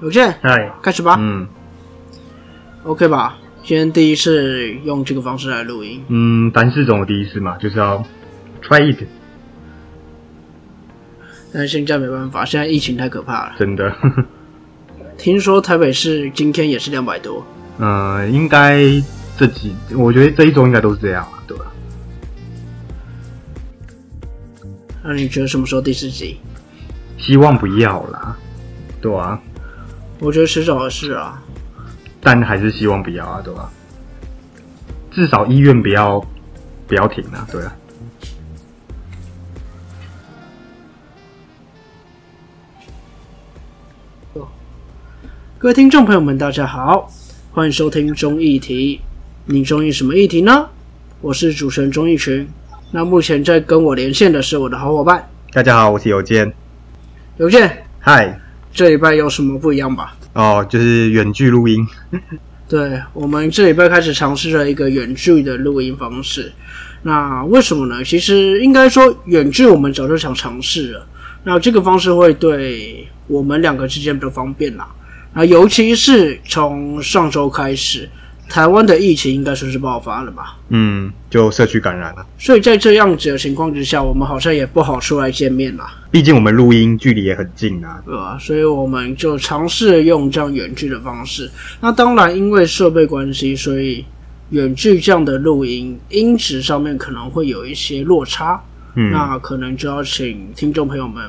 有见，哎，开始吧。嗯 OK 吧？今天第一次用这个方式来录音，嗯，凡事总有第一次嘛，就是要 try it，但是现在没办法，现在疫情太可怕了。真的，听说台北市今天也是两百多，嗯，应该这几，我觉得这一周应该都是这样啊，对吧？那你觉得什么时候第四集？希望不要啦，对啊，我觉得迟早的事啊。但还是希望不要啊，对吧？至少医院不要不要停啊，对啊。各位听众朋友们，大家好，欢迎收听中议题。你中意什么议题呢？我是主持人钟义群。那目前在跟我连线的是我的好伙伴大家好，我是有健，有健。嗨，这礼拜有什么不一样吧？哦，就是远距录音，对我们这礼拜开始尝试了一个远距的录音方式。那为什么呢？其实应该说远距我们早就想尝试了。那这个方式会对我们两个之间比较方便啦。那尤其是从上周开始，台湾的疫情应该算是爆发了吧？嗯，就社区感染了。所以在这样子的情况之下，我们好像也不好出来见面啦，毕竟我们录音距离也很近啊，对吧？所以我们就尝试用这样远距的方式。那当然，因为设备关系，所以远距这样的录音音质上面可能会有一些落差。嗯，那可能就要请听众朋友们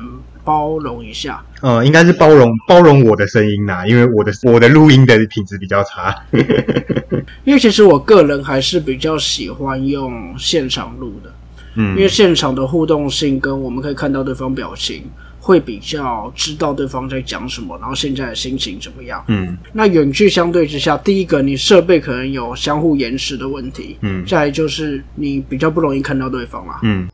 包容一下。呃，应该是包容包容我的声音啦，因为我的我的录音的品质比较差。因为其实我个人还是比较喜欢用现场录的，嗯，因为现场的互动性跟我们可以看到对方表情，会比较知道对方在讲什么，然后现在的心情怎么样。嗯那远距相对之下，第一个你设备可能有相互延时的问题，嗯再来就是你比较不容易看到对方啦。嗯，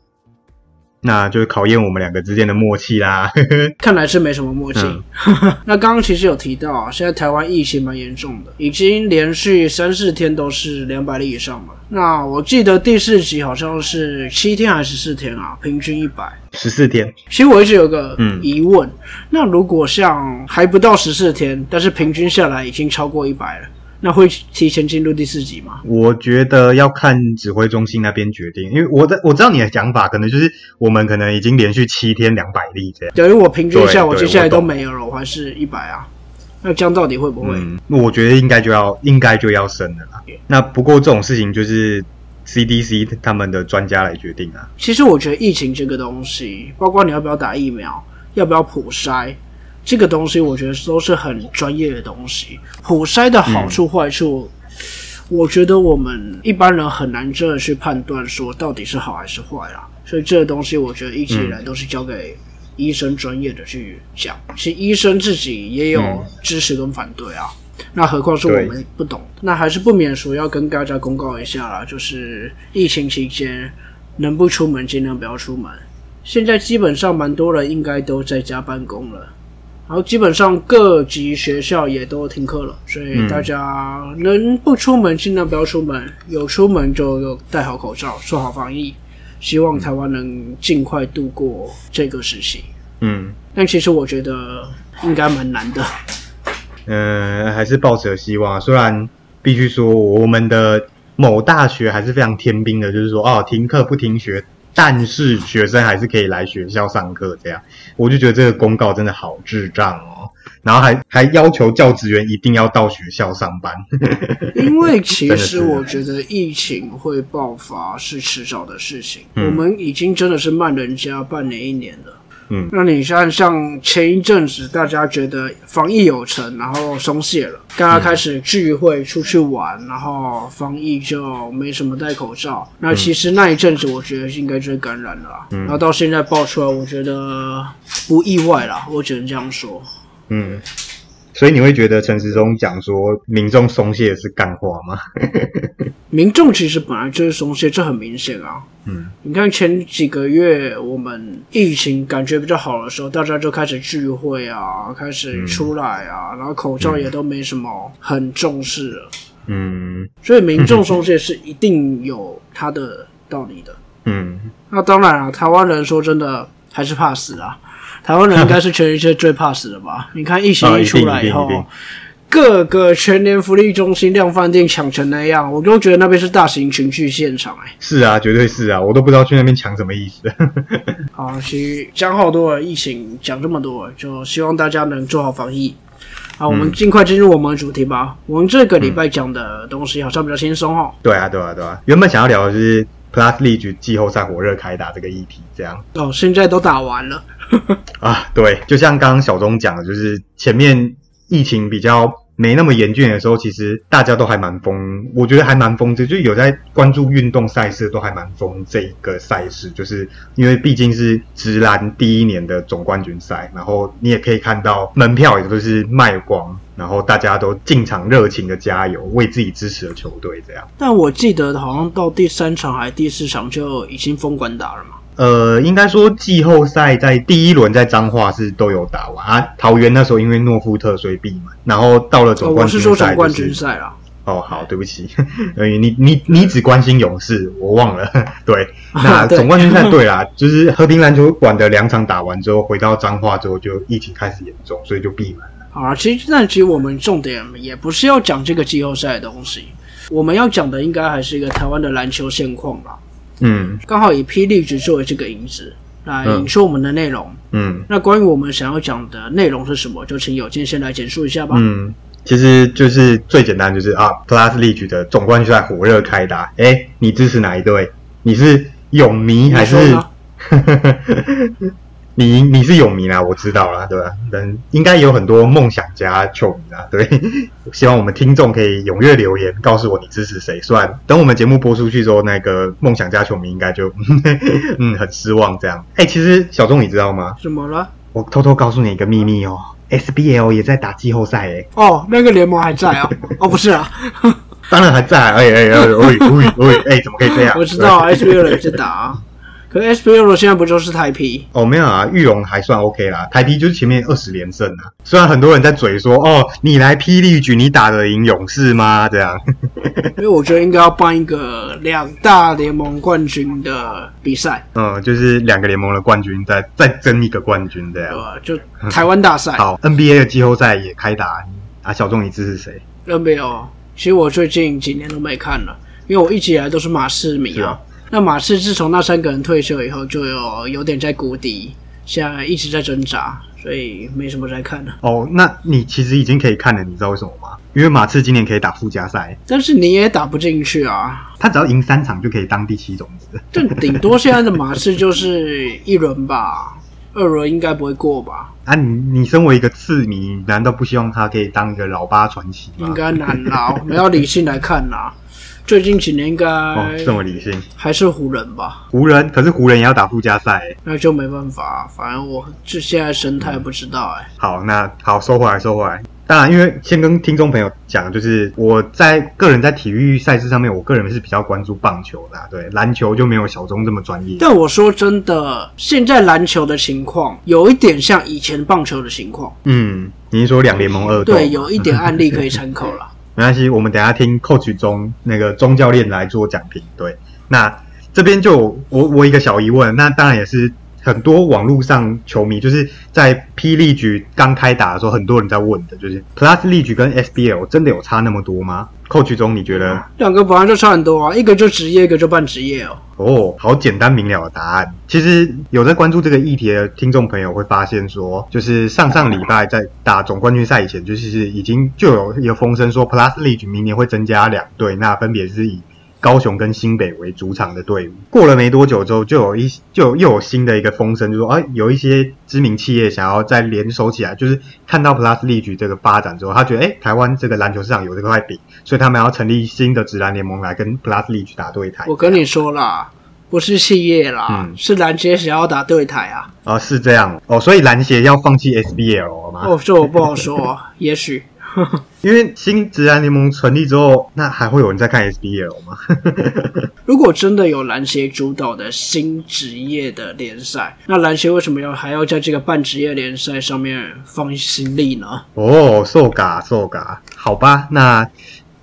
那就是考验我们两个之间的默契啦。看来是没什么默契。嗯 那刚刚其实有提到啊，现在台湾疫情蛮严重的，已经连续三四天都是两百例以上了。那我记得第四集好像是七天还是十四天啊，平均一百。十四天，其实我一直有个嗯疑问，那如果像还不到十四天，但是平均下来已经超过一百了，那会提前进入第四集吗？我觉得要看指挥中心那边决定，因为我的我知道你的想法，可能就是我们可能已经连续七天两百例这样。等于我平均一下，我接下来都没有了，我还是一百啊。那这样到底会不会？嗯，我觉得应该就要应该就要升了啦。那不过这种事情就是 CDC 他们的专家来决定啊。其实我觉得疫情这个东西，包括你要不要打疫苗，要不要普筛，这个东西我觉得都是很专业的东西。普筛的好处坏处，我觉得我们一般人很难真的去判断说到底是好还是坏啦。所以这个东西，我觉得一直以来都是交给医生专业的去讲。其实医生自己也有嗯支持跟反对啊。那何况是我们不懂，那还是不免说要跟大家公告一下啦，就是疫情期间能不出门尽量不要出门。现在基本上蛮多人应该都在家办公了，然后基本上各级学校也都停课了，所以嗯大家能不出门尽量不要出门，有出门就戴好口罩，做好防疫。希望台湾能尽快度过这个时期，嗯但其实我觉得应该蛮难的。呃，还是抱持着希望啊。虽然必须说我们的某大学还是非常天兵的，就是说哦停课不停学，但是学生还是可以来学校上课。这样，我就觉得这个公告真的好智障哦。然后还还要求教职员一定要到学校上班。因为 其实我觉得疫情会爆发是迟早的事情，嗯我们已经真的是慢人家半年一年了。嗯那你像像前一阵子大家觉得防疫有成，然后松懈了，大家开始聚会出去玩，然后防疫就没什么戴口罩。那其实那一阵子我觉得应该就是感染了嗯，然后到现在爆出来，我觉得不意外啦，我只能这样说。嗯，所以你会觉得陈时中讲说民众松懈是干话吗？民众其实本来就是松懈，这很明显啊。嗯，你看前几个月我们疫情感觉比较好的时候，大家就开始聚会啊，开始出来啊，然后口罩也都没什么很重视了，嗯所以民众松懈是一定有它的道理的。嗯那当然啊，台湾人说真的还是怕死啊。台湾人应该是全世界最怕死的吧？你看疫情啊一出来以后各个全年福利中心、量饭店抢成那样，我都觉得那边是大型群聚现场哎、是啊，绝对是啊，我都不知道去那边抢什么意思。好，其实讲好多了，疫情讲这么多了，就希望大家能做好防疫。好，我们尽快进入我们的主题吧。我们这个礼拜讲的东西好像比较轻松哦。对啊，对啊，对啊。原本想要聊的是 Plus League 季后赛火热开打这个议题，这样哦，现在都打完了。啊，对，就像刚刚小钟讲的，就是前面疫情比较没那么严峻的时候，其实大家都还蛮疯，我觉得还蛮疯，这就有在关注运动赛事，都还蛮疯这一个赛事，就是因为毕竟是直男第一年的总冠军赛，然后你也可以看到门票也都是卖光，然后大家都进场热情的加油，为自己支持的球队这样。但我记得好像到第三场还是第四场就已经封关打了嘛。呃，应该说季后赛在第一轮在彰化是都有打完啊。桃园那时候因为诺夫特所以闭门，然后到了总冠军赛、就是说总冠军赛啦。哦，好，对不起，呃，你你你只关心勇士，我忘了。对，那总冠军赛对啦，就是和平篮球馆的两场打完之后，回到彰化之后就疫情开始严重，所以就闭门了。好啊，其实那其实我们重点也不是要讲这个季后赛的东西，我们要讲的应该还是一个台湾的篮球现况啦。嗯刚好以霹雳局作为这个引子来引出我们的内容。嗯那关于我们想要讲的内容是什么，就请有健先来简述一下吧。嗯，其实就是最简单，就是啊，Plus League 的总冠军赛火热开打。哎，你支持哪一队？你是泳迷还是 你？你你是泳迷啊，我知道啦，对吧？人应该有很多梦想家球迷啊，对。希望我们听众可以踊跃留言，告诉我你支持谁。虽然等我们节目播出去之后，那个梦想家球迷应该就 嗯很失望这样。哎、其实小钟你知道吗？怎么了？我偷偷告诉你一个秘密哦，SBL 也在打季后赛哎，哦，那个联盟还在啊？哦，不是啊，当然还在，哎哎哎哎哎哎哎，怎么可以这样？我知道啊 SBL 也在打啊。可是 SBL 现在不就是台皮？哦，没有啊，玉龙还算 OK 啦，台啤就是前面二十连胜啊。虽然很多人在嘴说，哦，你来霹雳局，你打得赢勇士吗？这样，因为我觉得应该要办一个两大联盟冠军的比赛，嗯，就是两个联盟的冠军再再争一个冠军这样。对吧？就台湾大赛。好，NBA 的季后赛也开打，啊，小众你支持谁？NBA，哦其实我最近几年都没看了，因为我一直以来都是马刺迷啊。那马刺自从那三个人退休以后，就有有点在谷底，现在一直在挣扎，所以没什么在看了。哦，那你其实已经可以看了，你知道为什么吗？因为马刺今年可以打附加赛，但是你也打不进去啊，他只要赢三场就可以当第七种子。但顶多现在的马刺就是一轮吧，二轮应该不会过吧？啊，你你身为一个刺迷，难道不希望他可以当一个老八传奇吗？应该难啦，我们要理性来看啦。最近几年应该哦，这么理性。还是湖人吧，湖人，可是湖人也要打附加赛欸。那就没办法，反正我这现在生态不知道哎、好，那好，收回来，收回来。当然，因为先跟听众朋友讲，就是我在个人在体育赛事上面，我个人是比较关注棒球的啊、对篮球就没有小钟这么专业。但我说真的，现在篮球的情况有一点像以前棒球的情况，嗯，你是说两联盟二斗？对，有一点案例可以参考啦。没关系，我们等下听 coach 中那个钟教练来做讲评。对，那这边就我我一个小疑问，那当然也是很多网络上球迷就是在霹雳局刚开打的时候，很多人在问的，就是 Plus League 跟 SBL 真的有差那么多吗？coach 中你觉得？两个本来就差很多啊，一个就职业，一个就半职业哦。哦，好简单明了的答案。其实有在关注这个议题的听众朋友会发现说，就是上上礼拜在打总冠军赛以前，就是已经就有一个风声说，Plus League 明年会增加两队，那分别是以高雄跟新北为主场的队伍。过了没多久之后，就有一就有又有新的一个风声，就说啊，有一些知名企业想要再联手起来，就是看到 Plus League 这个发展之后，他觉得哎，台湾这个篮球市场有这块饼，所以他们要成立新的职篮联盟来跟 Plus League 打对台。我跟你说啦，不是企业啦，嗯是篮协想要打对台啊。哦，是这样哦，所以篮协要放弃 SBL 了吗？哦，这我不好说，也许。因为新职篮联盟成立之后，那还会有人在看 SBL 吗？如果真的有篮协主导的新职业的联赛，那篮协为什么要还要在这个半职业联赛上面放心力呢？哦，受嘎受嘎，好吧，那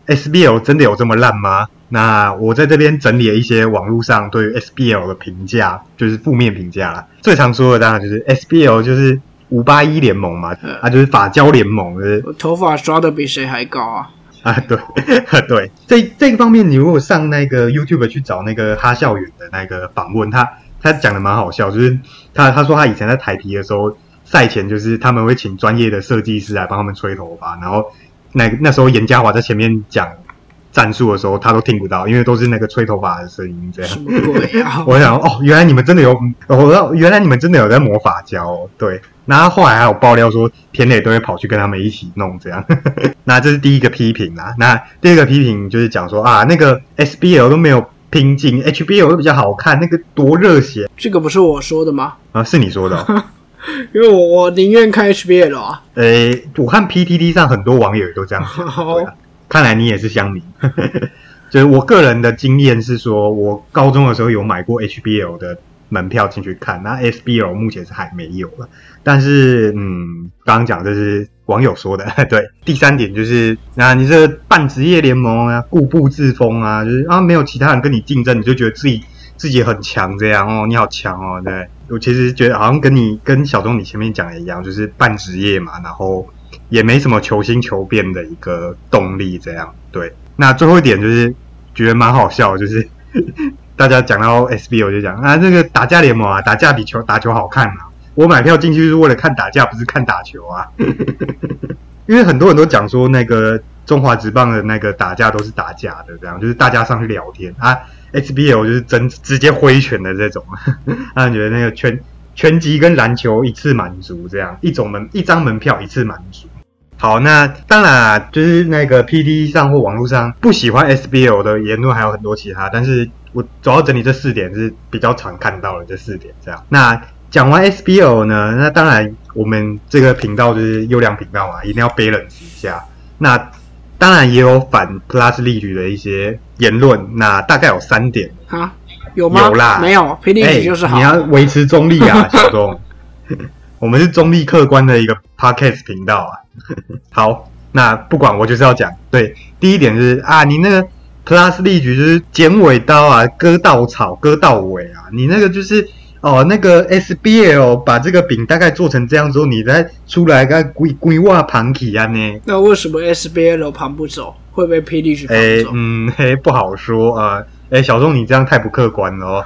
SBL 真的有这么烂吗？那我在这边整理了一些网络上对于 SBL 的评价，就是负面评价啦。最常说的当然就是 SBL 就是五八一联盟嘛，嗯啊就是法交联盟，就是我头发刷的比谁还高啊！啊，对 对，这这个方面，你如果上那个 YouTube 去找那个哈校园的那个访问，他他讲的蛮好笑，就是他他说他以前在台皮的时候，赛前就是他们会请专业的设计师来帮他们吹头发，然后那那时候严家华在前面讲战术的时候，他都听不到，因为都是那个吹头发的声音这样啊！我想哦，原来你们真的有，哦，原来你们真的有在魔法胶、哦，对。然后后来还有爆料说，田磊都会跑去跟他们一起弄这样。那这是第一个批评啦。那第二个批评就是讲说啊，那个 SBL 都没有拼劲，HBL 都比较好看，那个多热血这个不是我说的吗？啊，是你说的、哦。因为我我宁愿看 HBL 啊。诶，我看 PTT 上很多网友也都这样讲。对啊，看来你也是乡民。就是我个人的经验是说，我高中的时候有买过 HBL 的门票进去看，那 SBL 目前是还没有了。但是，嗯，刚刚讲这是网友说的。对，第三点就是，那你这半职业联盟啊，固步自封啊，就是啊，没有其他人跟你竞争，你就觉得自己自己很强这样哦，你好强哦。对我其实觉得好像跟你跟小钟你前面讲的一样，就是半职业嘛，然后也没什么求新求变的一个动力这样。对，那最后一点就是觉得蛮好笑，就是大家讲到 SB，我就讲啊，这个打架联盟啊，打架比球打球好看啊。我买票进去是为了看打架，不是看打球啊。因为很多人都讲说，那个中华职棒的那个打架都是打假的，这样就是大家上去聊天啊。SBL 就是真直接挥拳的这种，让人觉得那个拳拳击跟篮球一次满足，这样一种门一张门票一次满足。好，那当然啊，就是那个 PD 上或网络上不喜欢 SBL 的言论还有很多其他，但是我主要整理这四点是比较常看到的这四点。这样，那讲完 SBO 呢，那当然我们这个频道就是优良频道嘛，一定要 balance 一下。那当然也有反 Plus 利率的一些言论，那大概有三点。啊，有吗？有啦没有，霹雳哎曲就是好。你要维持中立啊，小钟。我们是中立客观的一个 podcast 频道啊。好，那不管我就是要讲，对，第一点就是啊，你那个 Plus 利局就是剪尾刀啊，割稻草，割稻尾啊，你那个就是哦，那个 SBL 把这个饼大概做成这样之后，你再出来个规规划盘起啊呢？那为什么 SBL 盘不走，会被霹雳曲盘哎、走？嗯，嘿，不好说啊。哎、小钟，你这样太不客观了哦。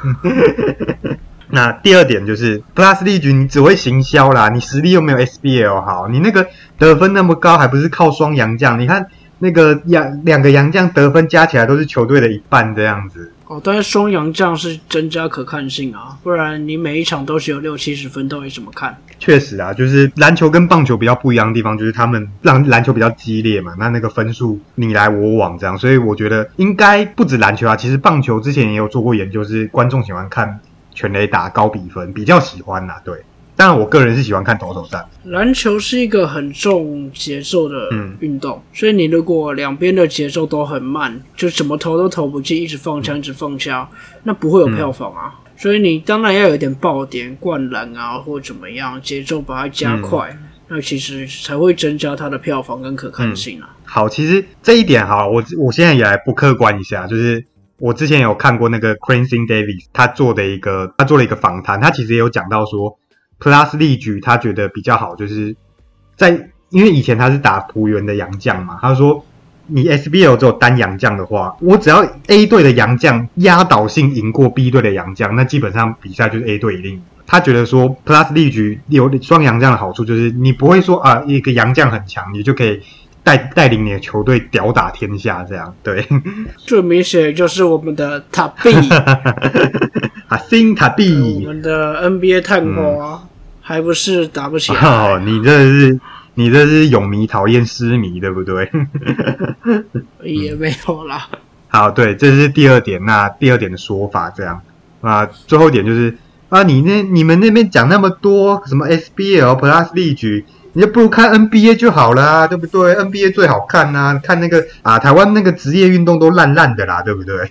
那第二点就是 Plus 利局，你只会行销啦，你实力又没有 SBL 好，你那个得分那么高，还不是靠双洋将？你看那个洋两个洋将得分加起来都是球队的一半这样子。哦，但是双杨将是增加可看性啊，不然你每一场都是有六七十分，到底怎么看？确实啊，就是篮球跟棒球比较不一样的地方，就是他们让篮球比较激烈嘛，那那个分数你来我往这样，所以我觉得应该不止篮球啊，其实棒球之前也有做过研究，是观众喜欢看全垒打高比分，比较喜欢啦，对。当然，我个人是喜欢看投手战，篮球是一个很重节奏的嗯。运动，所以你如果两边的节奏都很慢，就怎么投都投不进，一直放枪，一直放枪，那不会有票房啊。所以你当然要有一点爆点、灌篮啊，或怎么样，节奏把它加快，那其实才会增加它的票房跟可看性啊。好，其实这一点哈，我我现在也来不客观一下，就是我之前有看过那个 Cranston Davis 他做的一个，他做了一个访谈，他其实也有讲到说，Plus 利局他觉得比较好，就是在因为以前他是打浦原的洋将嘛，他说你 SBL 只有单洋将的话，我只要 A 队的洋将压倒性赢过 B 队的洋将，那基本上比赛就是 A 队一定赢。他觉得说 Plus 力局有双洋将的好处，就是你不会说啊一个洋将很强，你就可以带带领你的球队屌打天下这样。对，最明显就是我们的塔比，啊，新塔我比，们的 NBA 探花，还不是打不起来。哦，你这是你这是泳迷讨厌失迷，对不对？也没有啦。好，对，这是第二点。那第二点的说法这样啊，最后一点就是啊，你那你们那边讲那么多什么 SBL Plus 利局，你就不如看 NBA 就好啦，对不对？NBA 最好看呐、看那个啊，台湾那个职业运动都烂烂的啦，对不对？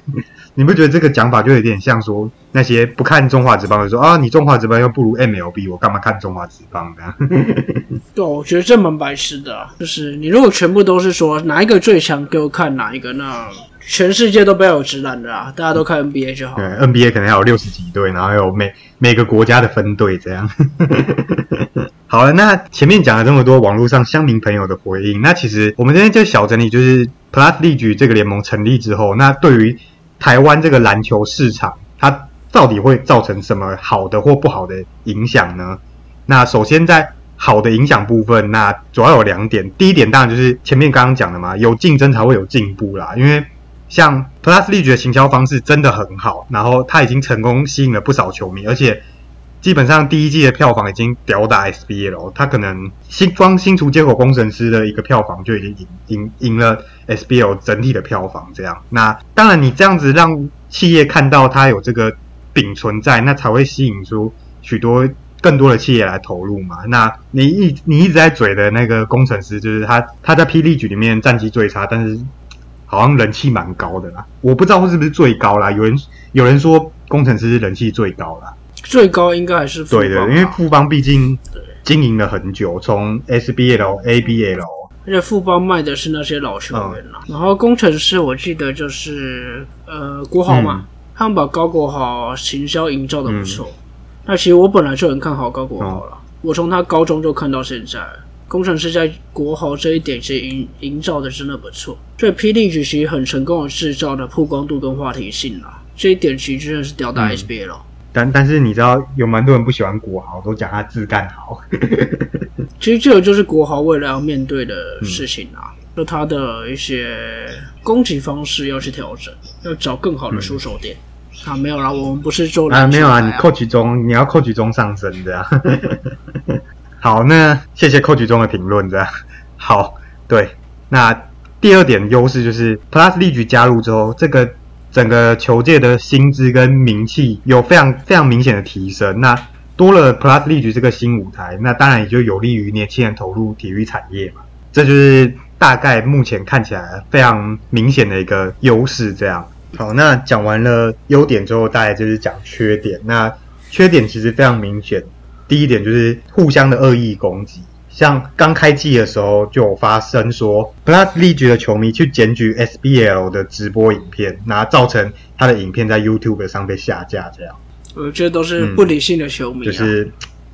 你不觉得这个讲法就有点像说那些不看中华职棒的说啊，你中华职棒又不如 MLB，我干嘛看中华职棒呢？对，我觉得这蛮白痴的啊。就是你如果全部都是说哪一个最强，给我看哪一个，那全世界都不要有直男的啦，大家都看 NBA 就好 对。，NBA 可能还有六十几队，然后还有每每个国家的分队这样。好了，那前面讲了这么多网络上乡民朋友的回应，那其实我们今天就小整理，就是 Plus League 这个联盟成立之后，那对于台湾这个篮球市场，它到底会造成什么好的或不好的影响呢？那首先在好的影响部分，那主要有两点。第一点当然就是前面刚刚讲的嘛，有竞争才会有进步啦。因为像 Plus 力觉的行销方式真的很好，然后它已经成功吸引了不少球迷，而且基本上第一季的票房已经吊打 SBL 了。它可能新光新竹接口工程师的一个票房就已经赢赢赢了 SBL 整体的票房。这样，那当然你这样子让企业看到它有这个饼存在，那才会吸引出许多。更多的企业来投入嘛？那你一你一直在嘴的那个工程师，就是他他在霹雳局里面战绩最差，但是好像人气蛮高的啦。我不知道是不是最高啦。有人有人说工程师人气最高啦，最高应该还是对的，因为富邦毕竟经营了很久，从 SBL、ABL，而且富邦卖的是那些老球员啦。然后工程师我记得就是呃国豪嘛，他们把高国豪行销营造的不错。那其实我本来就很看好高国豪了，我从他高中就看到现在，工程师在国豪这一点其实营营造的真的不错，所以霹雳举其实很成功的制造了曝光度跟话题性啦，这一点其实真的是吊打 SBL。但但是你知道有蛮多人不喜欢国豪，都讲他自干好。其实这个就是国豪未来要面对的事情啊，就他的一些攻击方式要去调整，要找更好的出手点。啊，没有啦，我们不是做啊，没有啊，你扣取中，你要扣取中上升的。好，那谢谢扣取中的评论，这样好。对，那第二点优势就是 Plus League 加入之后，这个整个球界的薪资跟名气有非常非常明显的提升。那多了 Plus League 这个新舞台，那当然也就有利于年轻人投入体育产业嘛。这就是大概目前看起来非常明显的一个优势，这样。好，那讲完了优点之后，大概就是讲缺点。那缺点其实非常明显，第一点就是互相的恶意攻击。像刚开季的时候就有发生说，Plus League 的球迷去检举 SBL 的直播影片，那造成他的影片在 YouTube 上被下架。这样，我觉得都是不理性的球迷。就是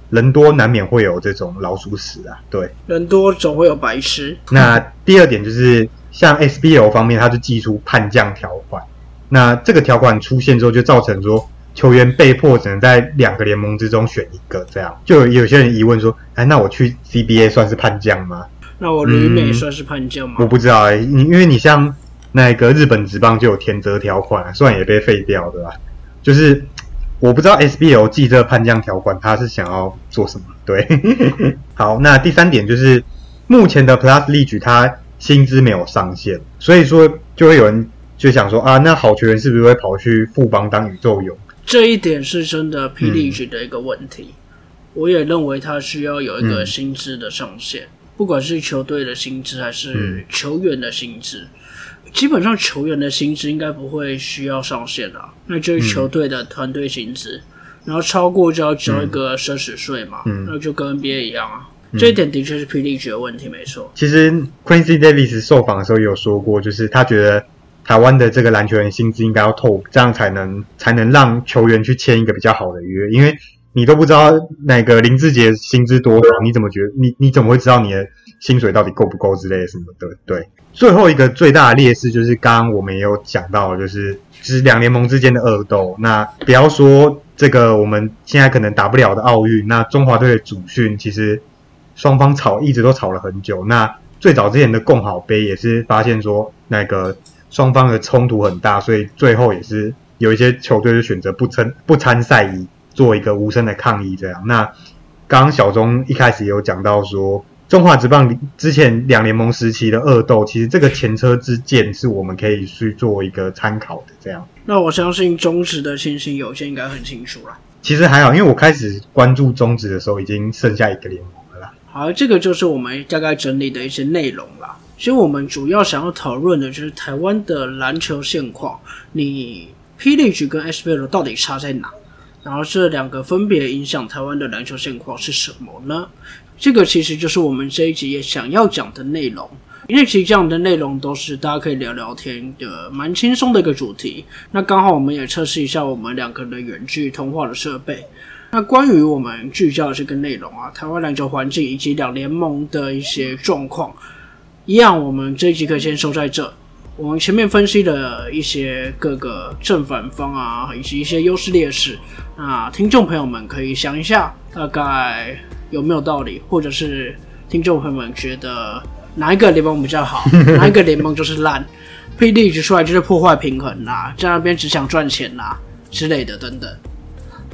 人多难免会有这种老鼠屎啊。对，人多总会有白痴。那第二点就是像 SBL 方面，他就寄出叛降条款。那这个条款出现之后，就造成说球员被迫只能在两个联盟之中选一个，这样就有些人疑问说：“哎，那我去 CBA 算是叛将吗？那我旅美算是叛将吗？”我不知道哎，你因为你像那个日本职棒就有田泽条款，虽然也被废掉，的啦？就是我不知道 SBL 记这叛将条款他是想要做什么？对，好，那第三点就是目前的 Plus League 它薪资没有上限，所以说就会有人。就想说啊，那好球员是不是会跑去富邦当宇宙勇？这一点是真的霹雳局的一个问题。我也认为他需要有一个薪资的上限，不管是球队的薪资还是球员的薪资。基本上球员的薪资应该不会需要上限啊，那就是球队的团队薪资，然后超过就要交一个奢侈税嘛，那就跟 NBA 一样啊。这一点的确是霹雳局的问题，没错。其实 Quincy Davis 受访的时候也有说过，就是他觉得。台湾的这个篮球员薪资应该要透，这样才能才能让球员去签一个比较好的约，因为你都不知道那个林志杰薪资多少，你怎么觉得你你怎么会知道你的薪水到底够不够之类的什么的？对，最后一个最大的劣势就是刚刚我们也有讲到，就是就是两联盟之间的恶斗。那不要说这个我们现在可能打不了的奥运，那中华队的主训其实双方吵一直都吵了很久。那最早之前的共好杯也是发现说那个。双方的冲突很大，所以最后也是有一些球队就选择不参不参赛，以做一个无声的抗议。这样，那刚刚小钟一开始有讲到说，中华职棒之前两联盟时期的恶斗，其实这个前车之鉴是我们可以去做一个参考的。这样，那我相信中职的情形有些应该很清楚了。其实还好，因为我开始关注中职的时候，已经剩下一个联盟了啦。好，这个就是我们大概整理的一些内容了。其实我们主要想要讨论的就是台湾的篮球现况。你 P League 跟 SBL 到底差在哪？然后这两个分别影响台湾的篮球现况是什么呢？这个其实就是我们这一集也想要讲的内容。因为其实这样的内容都是大家可以聊聊天的，蛮轻松的一个主题。那刚好我们也测试一下我们两个的远距通话的设备。那关于我们聚焦的这个内容啊，台湾篮球环境以及两联盟的一些状况，一样，我们这一集可以先收在这。我们前面分析了一些各个正反方啊，以及一些优势劣势。那听众朋友们可以想一下，大概有没有道理，或者是听众朋友们觉得？哪一个联盟比较好？哪一个联盟就是烂？P D 出来就是破坏平衡啦，在那边只想赚钱啦之类的等等。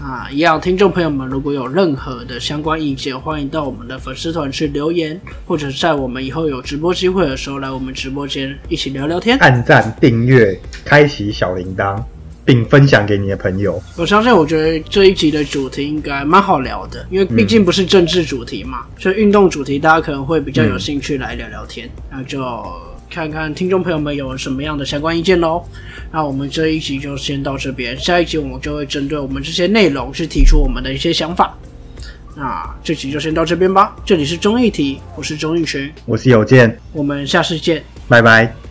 啊，一样，听众朋友们如果有任何的相关意见，欢迎到我们的粉丝团去留言，或者在我们以后有直播机会的时候来我们直播间一起聊聊天。按赞、订阅、开启小铃铛。并分享给你的朋友。我相信，我觉得这一集的主题应该蛮好聊的，因为毕竟不是政治主题嘛，所以运动主题大家可能会比较有兴趣来聊聊天。那就看看听众朋友们有什么样的相关意见喽。那我们这一集就先到这边，下一集我们就会针对我们这些内容去提出我们的一些想法。那这集就先到这边吧。这里是综艺题，我是综艺群，我是有健，我们下次见，拜拜。